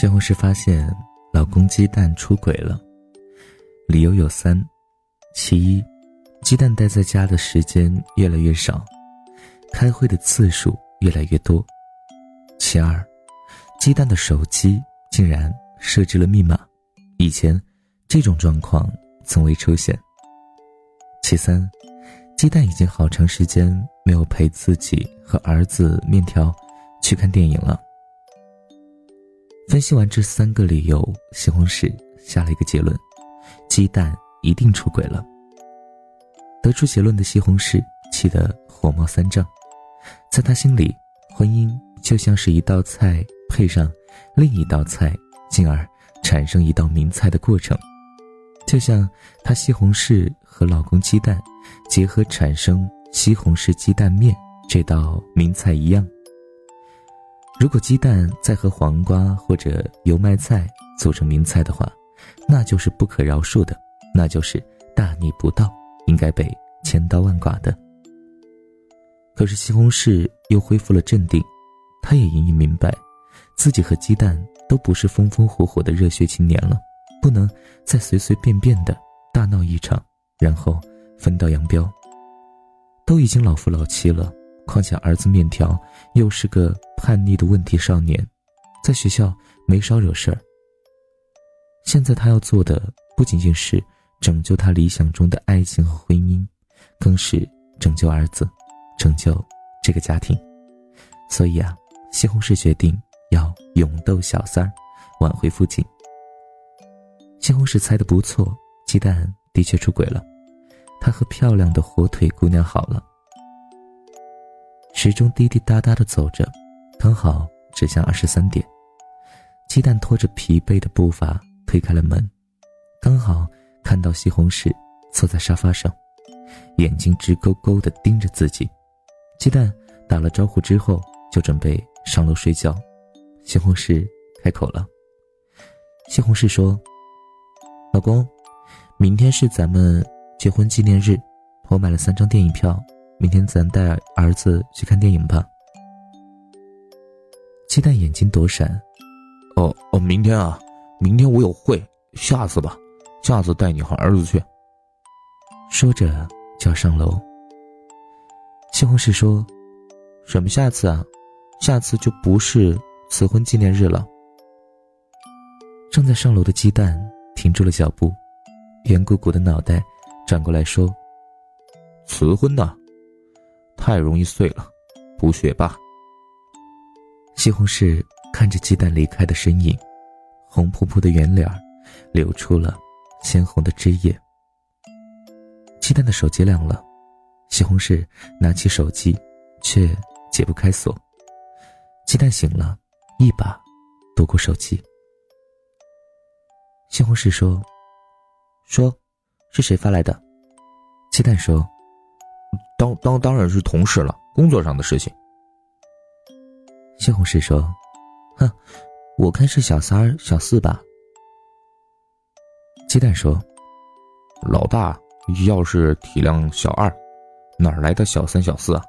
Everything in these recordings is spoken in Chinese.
西红柿发现老公鸡蛋出轨了，理由有三：其一，鸡蛋待在家的时间越来越少，开会的次数越来越多；其二，鸡蛋的手机竟然设置了密码，以前这种状况从未出现；其三，鸡蛋已经好长时间没有陪自己和儿子面条去看电影了。分析完这三个理由，西红柿下了一个结论：鸡蛋一定出轨了。得出结论的西红柿气得火冒三丈，在他心里，婚姻就像是一道菜配上另一道菜，进而产生一道名菜的过程，就像他西红柿和老公鸡蛋结合产生西红柿鸡蛋面这道名菜一样。如果鸡蛋再和黄瓜或者油麦菜组成名菜的话，那就是不可饶恕的，那就是大逆不道，应该被千刀万剐的。可是西红柿又恢复了镇定，他也隐隐明白，自己和鸡蛋都不是风风火火的热血青年了，不能再随随便便的大闹一场，然后分道扬镳。都已经老夫老妻了。况且儿子面条又是个叛逆的问题少年，在学校没少惹事儿。现在他要做的不仅仅是拯救他理想中的爱情和婚姻，更是拯救儿子，拯救这个家庭。所以啊，西红柿决定要勇斗小三儿，挽回父亲。西红柿猜的不错，鸡蛋的确出轨了，他和漂亮的火腿姑娘好了。时钟滴滴答答的走着，刚好指向二十三点。鸡蛋拖着疲惫的步伐推开了门，刚好看到西红柿坐在沙发上，眼睛直勾勾的盯着自己。鸡蛋打了招呼之后，就准备上楼睡觉。西红柿开口了。西红柿说：“老公，明天是咱们结婚纪念日，我买了三张电影票。”明天咱带儿子去看电影吧。鸡蛋眼睛躲闪，哦哦，明天啊，明天我有会，下次吧，下次带你和儿子去。说着就要上楼。西红柿说：“什么下次啊？下次就不是辞婚纪念日了。”正在上楼的鸡蛋停住了脚步，圆鼓鼓的脑袋转过来说：“辞婚呢？”太容易碎了，补血吧。西红柿看着鸡蛋离开的身影，红扑扑的圆脸儿流出了鲜红的汁液。鸡蛋的手机亮了，西红柿拿起手机，却解不开锁。鸡蛋醒了，一把夺过手机。西红柿说：“说，是谁发来的？”鸡蛋说。当当当然是同事了，工作上的事情。西红柿说：“哼，我看是小三儿、小四吧。”鸡蛋说：“老大要是体谅小二，哪来的小三、小四啊？”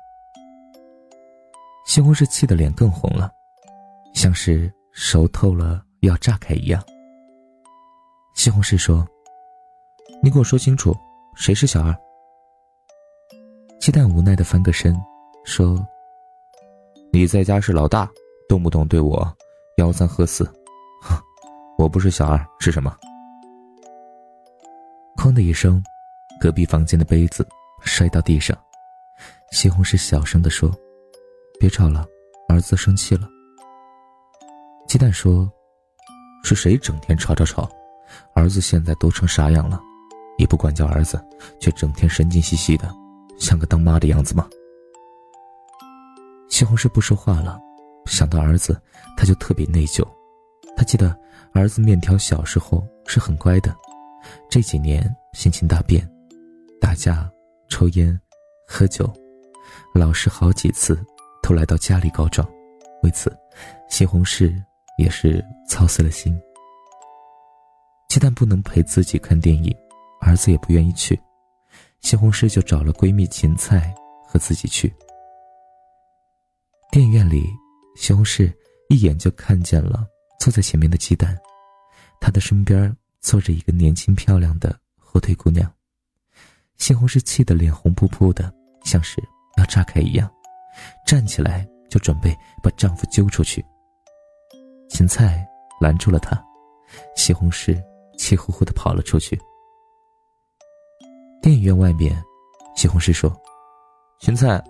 西红柿气得脸更红了，像是熟透了要炸开一样。西红柿说：“你给我说清楚，谁是小二？”鸡蛋无奈的翻个身，说：“你在家是老大，动不动对我吆三喝四，哼，我不是小二是什么？”哐的一声，隔壁房间的杯子摔到地上。西红柿小声的说：“别吵了，儿子生气了。”鸡蛋说：“是谁整天吵吵吵？儿子现在都成啥样了？你不管教儿子，却整天神经兮兮的。”像个当妈的样子吗？西红柿不说话了，想到儿子，他就特别内疚。他记得儿子面条小时候是很乖的，这几年性情大变，打架、抽烟、喝酒，老师好几次都来到家里告状。为此，西红柿也是操碎了心。鸡蛋不能陪自己看电影，儿子也不愿意去。西红柿就找了闺蜜芹菜和自己去。电影院里，西红柿一眼就看见了坐在前面的鸡蛋，他的身边坐着一个年轻漂亮的火腿姑娘。西红柿气得脸红扑扑的，像是要炸开一样，站起来就准备把丈夫揪出去。芹菜拦住了她，西红柿气呼呼的跑了出去。电影院外面，西红柿说：“芹菜，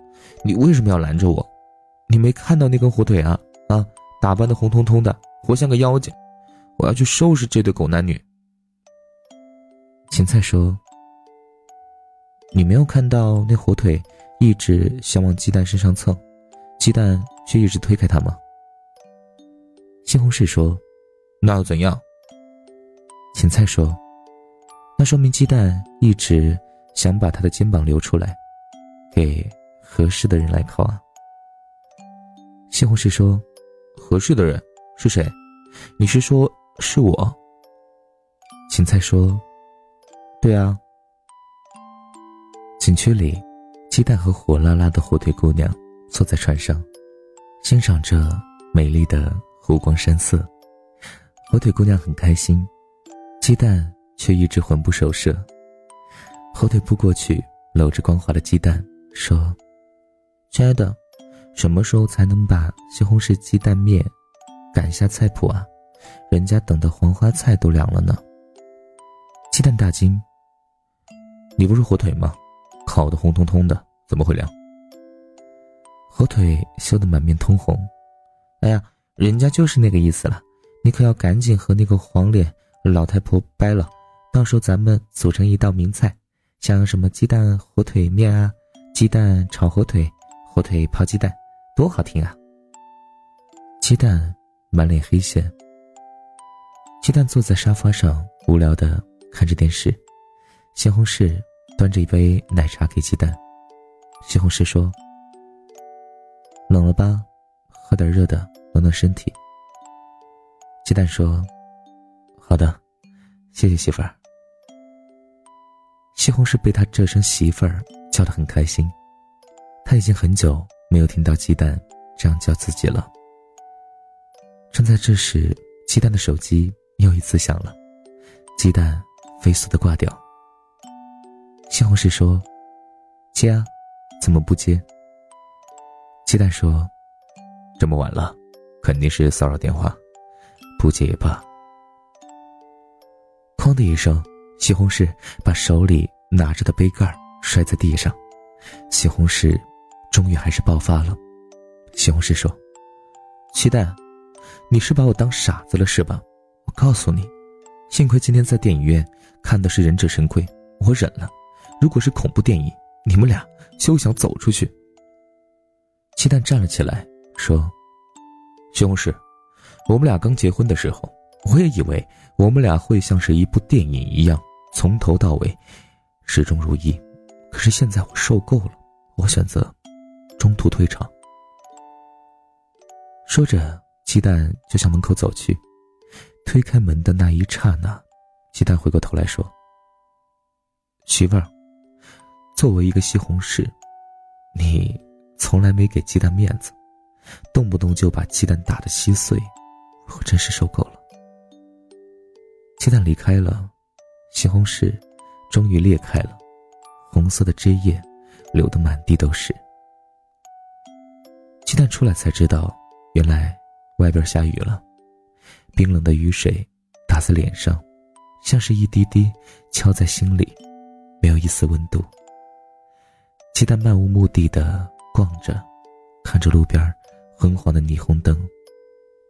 你为什么要拦着我？你没看到那根火腿啊？啊，打扮的红彤彤的，活像个妖精！我要去收拾这对狗男女。”芹菜说。你没有看到那火腿一直想往鸡蛋身上蹭，鸡蛋却一直推开它吗？西红柿说：“那又怎样？”芹菜说：“那说明鸡蛋一直想把他的肩膀留出来，给合适的人来靠啊。”西红柿说：“合适的人是谁？你是说是我？”芹菜说：“对啊。”景区里，鸡蛋和火辣辣的火腿姑娘坐在船上，欣赏着美丽的湖光山色。火腿姑娘很开心，鸡蛋却一直魂不守舍。火腿扑过去，搂着光滑的鸡蛋，说：“亲爱的，什么时候才能把西红柿鸡蛋面赶下菜谱啊？人家等的黄花菜都凉了呢。”鸡蛋大惊：“你不是火腿吗？”烤的红彤彤的，怎么会凉？火腿羞得满面通红。哎呀，人家就是那个意思了，你可要赶紧和那个黄脸老太婆掰了，到时候咱们组成一道名菜，像什么鸡蛋火腿面啊，鸡蛋炒火腿，火腿泡鸡蛋，多好听啊！鸡蛋满脸黑线。鸡蛋坐在沙发上，无聊的看着电视，西红柿。端着一杯奶茶给鸡蛋，西红柿说：“冷了吧，喝点热的暖暖身体。”鸡蛋说：“好的，谢谢媳妇儿。”西红柿被他这声媳妇儿叫得很开心，他已经很久没有听到鸡蛋这样叫自己了。正在这时，鸡蛋的手机又一次响了，鸡蛋飞速的挂掉。西红柿说：“接啊，怎么不接？”鸡蛋说：“这么晚了，肯定是骚扰电话，不接也罢。”哐的一声，西红柿把手里拿着的杯盖摔在地上。西红柿终于还是爆发了。西红柿说：“鸡蛋，你是把我当傻子了是吧？我告诉你，幸亏今天在电影院看的是忍者神龟，我忍了。”如果是恐怖电影，你们俩休想走出去。鸡蛋站了起来，说：“西红柿，我们俩刚结婚的时候，我也以为我们俩会像是一部电影一样，从头到尾始终如一。可是现在我受够了，我选择中途退场。”说着，鸡蛋就向门口走去。推开门的那一刹那，鸡蛋回过头来说：“媳妇儿。”作为一个西红柿，你从来没给鸡蛋面子，动不动就把鸡蛋打得稀碎，我真是受够了。鸡蛋离开了，西红柿终于裂开了，红色的汁液流得满地都是。鸡蛋出来才知道，原来外边下雨了，冰冷的雨水打在脸上，像是一滴滴敲在心里，没有一丝温度。鸡蛋漫无目的的逛着，看着路边昏黄的霓虹灯，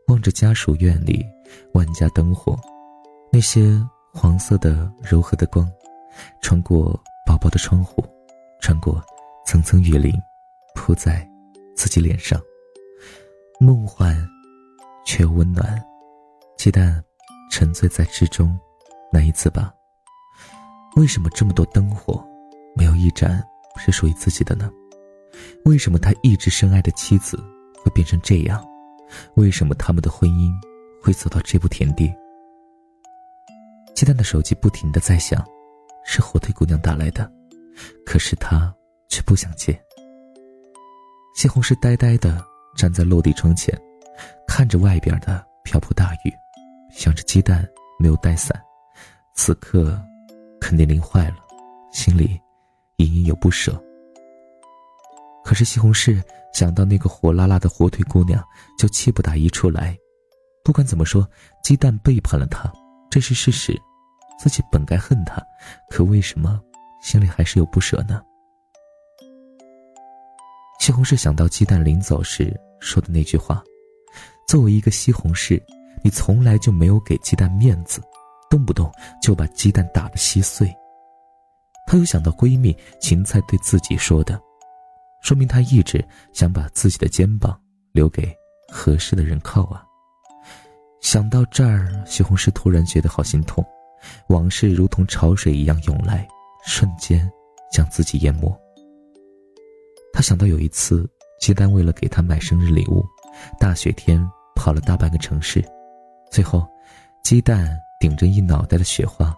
望着家属院里万家灯火，那些黄色的柔和的光，穿过薄薄的窗户，穿过层层雨林，铺在自己脸上，梦幻却又温暖。鸡蛋沉醉在之中，难以自拔。为什么这么多灯火，没有一盏？是属于自己的呢？为什么他一直深爱的妻子会变成这样？为什么他们的婚姻会走到这步田地？鸡蛋的手机不停的在响，是火腿姑娘打来的，可是他却不想接。西红柿呆呆的站在落地窗前，看着外边的瓢泼大雨，想着鸡蛋没有带伞，此刻肯定淋坏了，心里隐隐有不舍。可是西红柿想到那个火辣辣的火腿姑娘，就气不打一处来。不管怎么说，鸡蛋背叛了他，这是事实。自己本该恨他，可为什么心里还是有不舍呢？西红柿想到鸡蛋临走时说的那句话：“作为一个西红柿，你从来就没有给鸡蛋面子，动不动就把鸡蛋打得稀碎。”她又想到闺蜜芹菜对自己说的。说明她一直想把自己的肩膀留给合适的人靠啊！想到这儿，西红柿突然觉得好心痛，往事如同潮水一样涌来，瞬间将自己淹没。他想到有一次，鸡蛋为了给他买生日礼物，大雪天跑了大半个城市，最后，鸡蛋顶着一脑袋的雪花，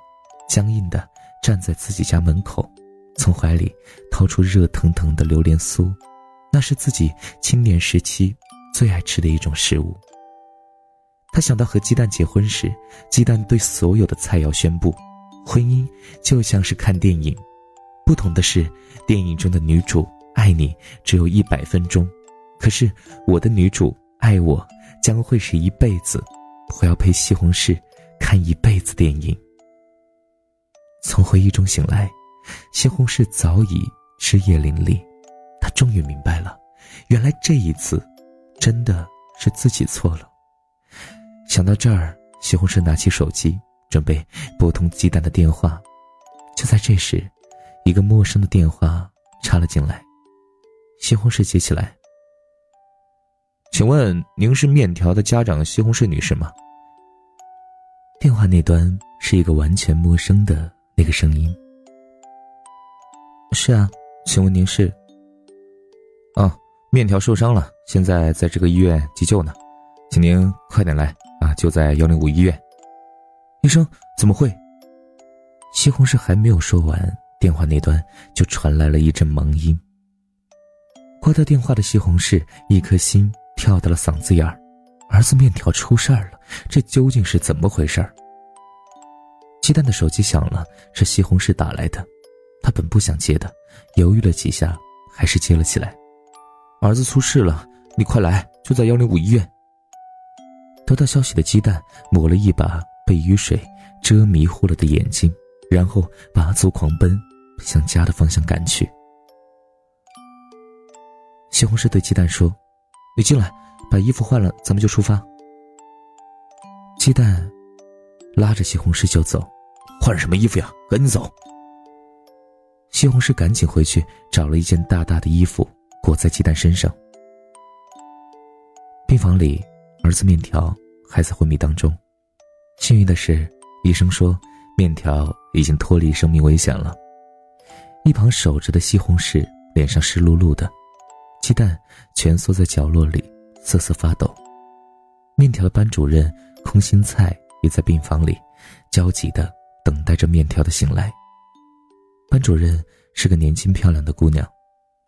僵硬的站在自己家门口。从怀里掏出热腾腾的榴莲酥，那是自己青年时期最爱吃的一种食物。他想到和鸡蛋结婚时，鸡蛋对所有的菜肴宣布：“婚姻就像是看电影，不同的是，电影中的女主爱你只有一百分钟，可是我的女主爱我将会是一辈子，我要陪西红柿看一辈子电影。”从回忆中醒来。西红柿早已枝叶林立，他终于明白了，原来这一次，真的是自己错了。想到这儿，西红柿拿起手机，准备拨通鸡蛋的电话。就在这时，一个陌生的电话插了进来。西红柿接起来：“请问您是面条的家长西红柿女士吗？”电话那端是一个完全陌生的那个声音。是啊，请问您是？啊，面条受伤了，现在在这个医院急救呢，请您快点来啊！就在幺零五医院。医生怎么会？西红柿还没有说完，电话那端就传来了一阵忙音。挂掉电话的西红柿一颗心跳到了嗓子眼儿，儿子面条出事儿了，这究竟是怎么回事儿？鸡蛋的手机响了，是西红柿打来的。他本不想接的，犹豫了几下，还是接了起来。儿子出事了，你快来，就在幺零五医院。得到消息的鸡蛋抹了一把被雨水遮迷糊了的眼睛，然后拔足狂奔，向家的方向赶去。西红柿对鸡蛋说：“你进来，把衣服换了，咱们就出发。”鸡蛋拉着西红柿就走，换什么衣服呀？赶紧走！西红柿赶紧回去找了一件大大的衣服裹在鸡蛋身上。病房里，儿子面条还在昏迷当中。幸运的是，医生说面条已经脱离生命危险了。一旁守着的西红柿脸上湿漉漉的，鸡蛋蜷缩在角落里瑟瑟发抖。面条的班主任空心菜也在病房里焦急地等待着面条的醒来。班主任是个年轻漂亮的姑娘，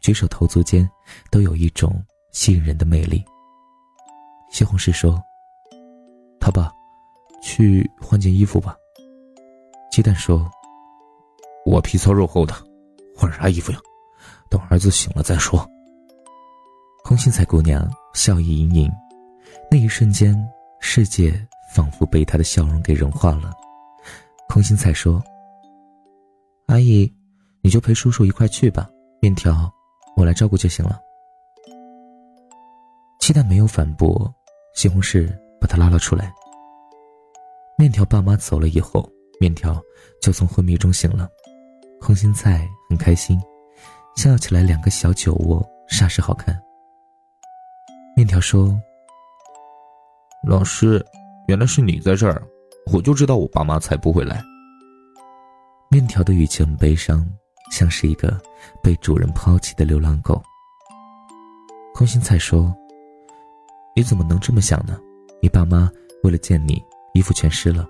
举手投足间都有一种吸引人的魅力。西红柿说：“他爸，去换件衣服吧。”鸡蛋说：“我皮糙肉厚的，换啥衣服呀？等儿子醒了再说。”空心菜姑娘笑意盈盈，那一瞬间，世界仿佛被她的笑容给融化了。空心菜说。阿姨，你就陪叔叔一块去吧。面条，我来照顾就行了。鸡蛋没有反驳，西红柿把他拉了出来。面条爸妈走了以后，面条就从昏迷中醒了。空心菜很开心，笑起来两个小酒窝煞是好看。面条说：“老师，原来是你在这儿，我就知道我爸妈才不会来。”面条的语气很悲伤，像是一个被主人抛弃的流浪狗。空心菜说：“你怎么能这么想呢？你爸妈为了见你，衣服全湿了，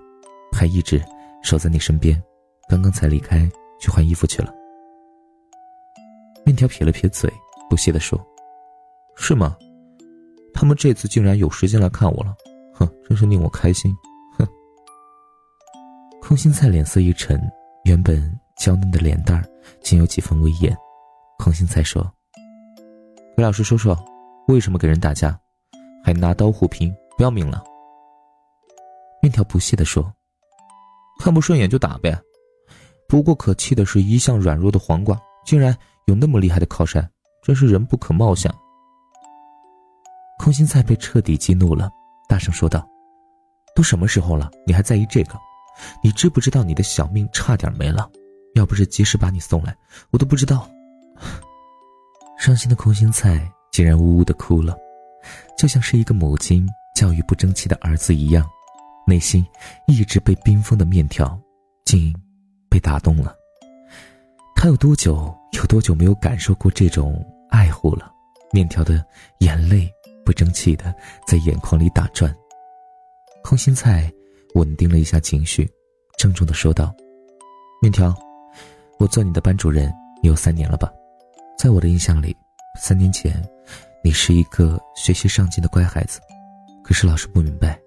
还一直守在你身边，刚刚才离开去换衣服去了。”面条撇了撇嘴，不屑地说：“是吗？他们这次竟然有时间来看我了，哼，真是令我开心。哼。空心菜脸色一沉，原本娇嫩的脸蛋儿竟有几分威严。空心菜说：“给老师说说，为什么给人打架，还拿刀互拼，不要命了？”面条不屑地说：“看不顺眼就打呗。不过可气的是，一向软弱的黄瓜，竟然有那么厉害的靠山，真是人不可貌相。”空心菜被彻底激怒了，大声说道：“都什么时候了，你还在意这个？你知不知道你的小命差点没了？要不是及时把你送来，我都不知道。”伤心的空心菜竟然呜呜的哭了，就像是一个母亲教育不争气的儿子一样，内心一直被冰封的面条，竟被打动了。他有多久有多久没有感受过这种爱护了？面条的眼泪不争气的在眼眶里打转。空心菜稳定了一下情绪，郑重的说道：“面条，我做你的班主任有三年了吧？”在我的印象里，三年前，你是一个学习上进的乖孩子。可是老师不明白，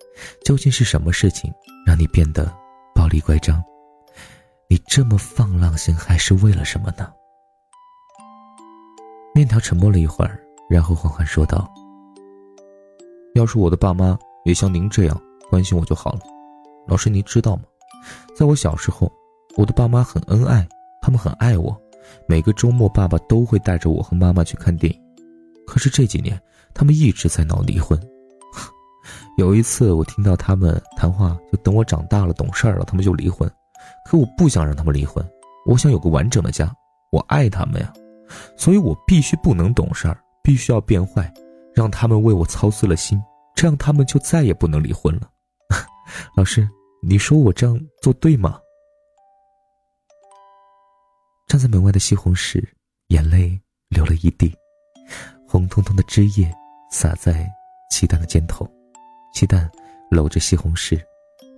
究竟是什么事情让你变得暴力乖张？你这么放浪形骸是为了什么呢？面条沉默了一会儿，然后缓缓说道：“要是我的爸妈也像您这样关心我就好了。老师，您知道吗？在我小时候，我的爸妈很恩爱，他们很爱我。”每个周末，爸爸都会带着我和妈妈去看电影。可是这几年，他们一直在闹离婚。有一次，我听到他们谈话，就等我长大了、懂事儿了，他们就离婚。可我不想让他们离婚，我想有个完整的家。我爱他们呀，所以我必须不能懂事儿，必须要变坏，让他们为我操碎了心，这样他们就再也不能离婚了。老师，你说我这样做对吗？站在门外的西红柿眼泪流了一地，红彤彤的汁液洒在鸡蛋的肩头，鸡蛋搂着西红柿，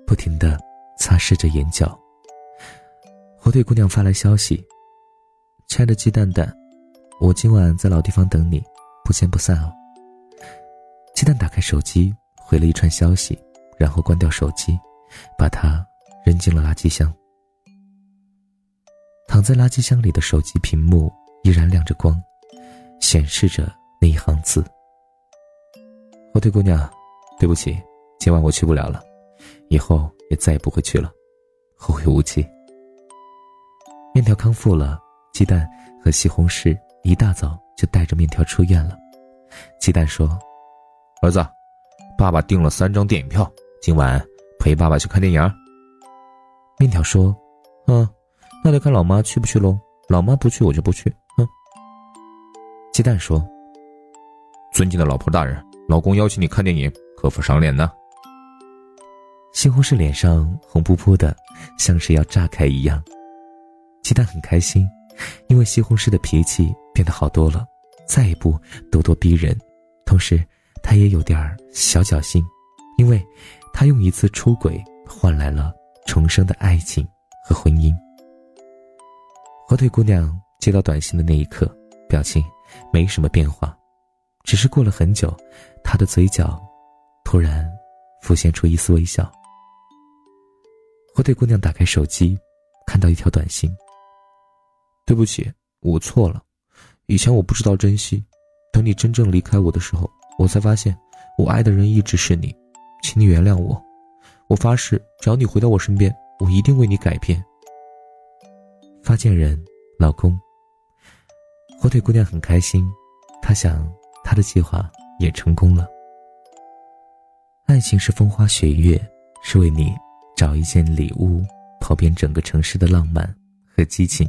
不停的擦拭着眼角。火腿姑娘发来消息：“亲爱的鸡蛋蛋，我今晚在老地方等你，不见不散哦。”鸡蛋打开手机回了一串消息，然后关掉手机，把它扔进了垃圾箱。躺在垃圾箱里的手机屏幕依然亮着光，显示着那一行字：“火腿姑娘，对不起，今晚我去不了了，以后也再也不会去了，后会无期。”面条康复了，鸡蛋和西红柿一大早就带着面条出院了。鸡蛋说：“儿子，爸爸订了三张电影票，今晚陪爸爸去看电影。”面条说：“嗯。”那得看老妈去不去喽。老妈不去，我就不去。哼。鸡蛋说：“尊敬的老婆大人，老公邀请你看电影，可否赏脸呢？”西红柿脸上红扑扑的，像是要炸开一样。鸡蛋很开心，因为西红柿的脾气变得好多了，再也不咄咄逼人。同时，他也有点小侥幸，因为他用一次出轨换来了重生的爱情和婚姻。火腿姑娘接到短信的那一刻，表情没什么变化，只是过了很久，她的嘴角突然浮现出一丝微笑。火腿姑娘打开手机，看到一条短信：“对不起，我错了，以前我不知道珍惜，等你真正离开我的时候，我才发现我爱的人一直是你，请你原谅我，我发誓，只要你回到我身边，我一定为你改变。”发件人，老公。火腿姑娘很开心，她想，她的计划也成功了。爱情是风花雪月，是为你找一件礼物，跑遍整个城市的浪漫和激情；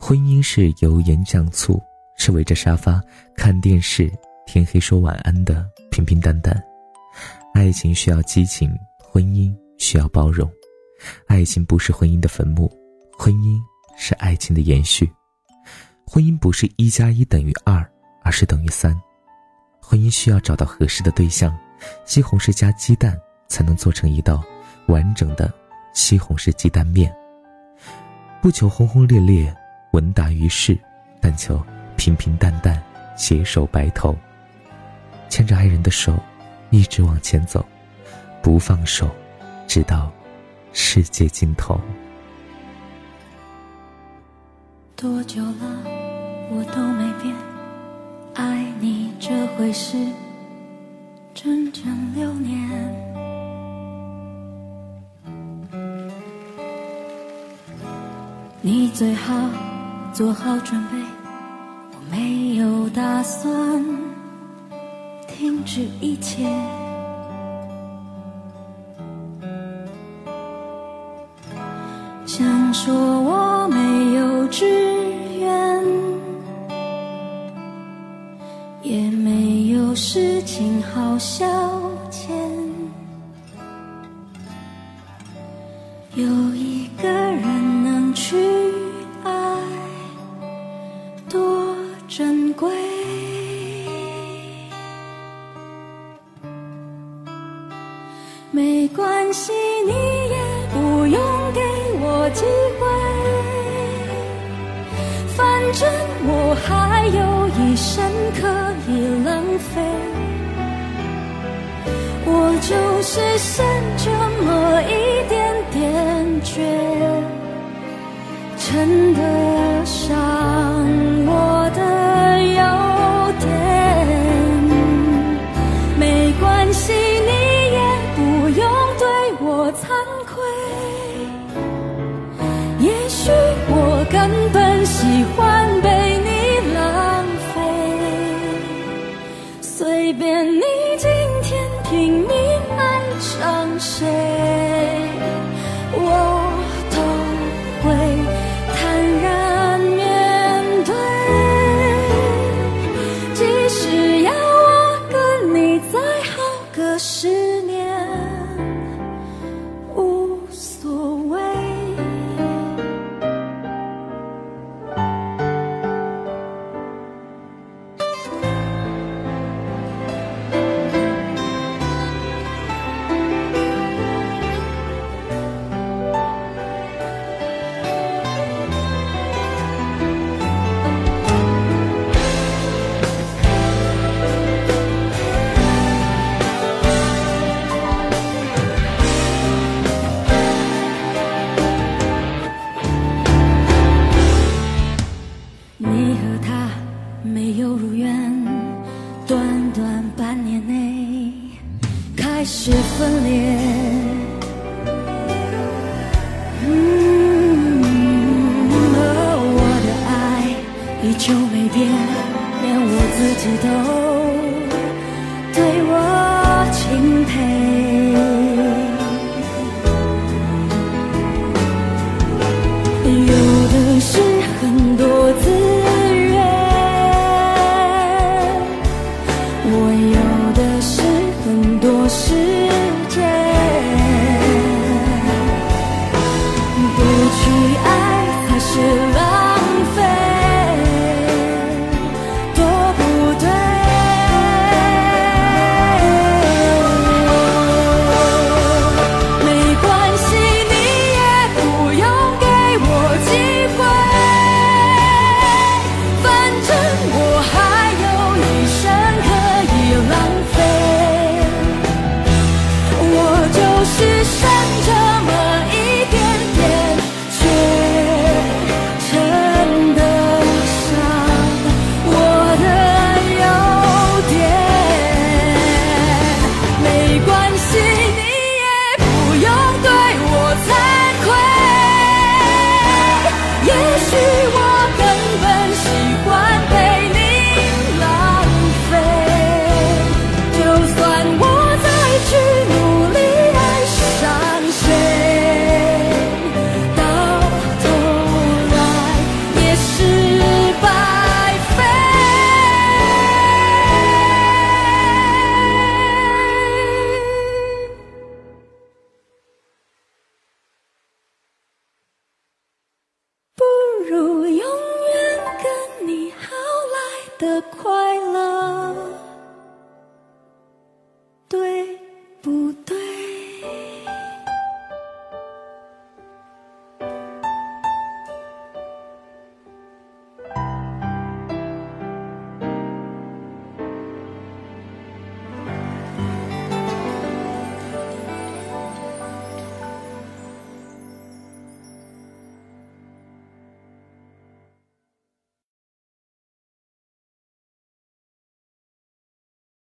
婚姻是油盐酱醋，是围着沙发看电视，天黑说晚安的平平淡淡。爱情需要激情，婚姻需要包容。爱情不是婚姻的坟墓。婚姻是爱情的延续，婚姻不是一加一等于二，而是等于三。婚姻需要找到合适的对象，西红柿加鸡蛋才能做成一道完整的西红柿鸡蛋面。不求轰轰烈烈闻达于世但求平平淡淡携手白头。牵着爱人的手一直往前走不放手直到世界尽头。多久了我都没变爱你这回事？整整流年，你最好做好准备，我没有打算停止一切。想说我没有知。我想只剩这么一点点倔，真的伤。就没变连我自己都